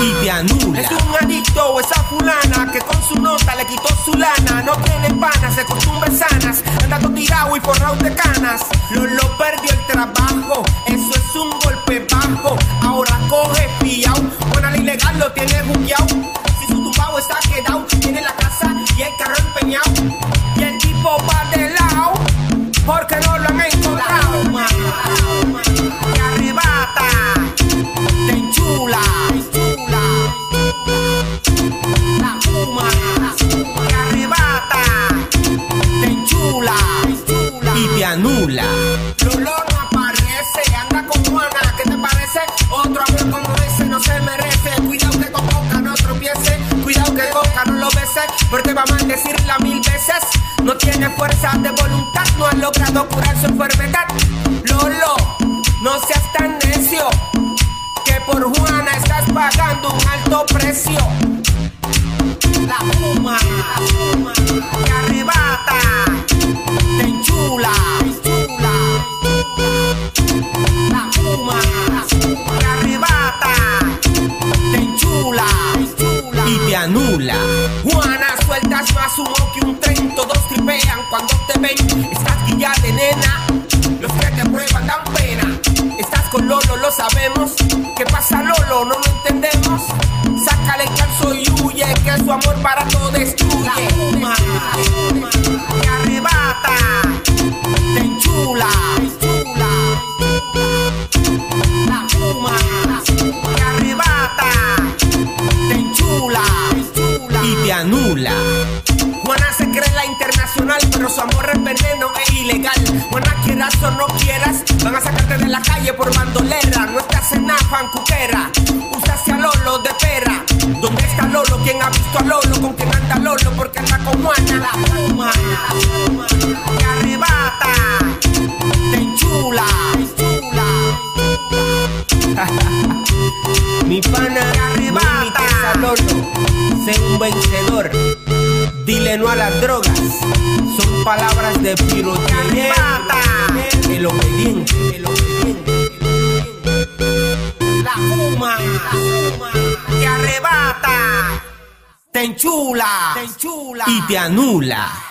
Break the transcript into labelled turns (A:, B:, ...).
A: y te anula.
B: Es un adicto esa fulana que con su nota le quitó su lana. No tiene panas, de costumbres sanas. Andando tirado y forrado de canas. Lolo perdió el trabajo, Lolo no aparece, anda con Juana, ¿qué te parece? Otro amor como ese no se merece. Cuidado que con coca no tropiece, cuidado que coca no lo bese, porque va a maldecirla mil veces. No tiene fuerza de voluntad, no ha logrado curar su enfermedad. Lolo, no seas tan necio, que por Juana estás pagando un alto precio. La fuma, te arrebata, te enchula, sueltas más humo que un tren, todos tripean cuando te ven. Estás guilla de nena, los que te prueban dan pena. Estás con Lolo, lo sabemos. ¿Qué pasa, Lolo? No lo internacional, pero su amor es veneno e ilegal. Juana, quieras o no quieras, van a sacarte de la calle por bandolera. No estás en fancuquera. Usaste a Lolo de pera. ¿Dónde está Lolo? ¿Quién ha visto a Lolo? ¿Con quién anda Lolo? Porque anda con Juana. La fuma, te arrebata, te enchula.
A: Mi pana, no a Lolo. Sé un vencedor. Dile no a las drogas. Palabras de pirotecnia. El obediente, el obediente.
B: La fuma, te arrebata, te enchula, te enchula.
A: Y te anula.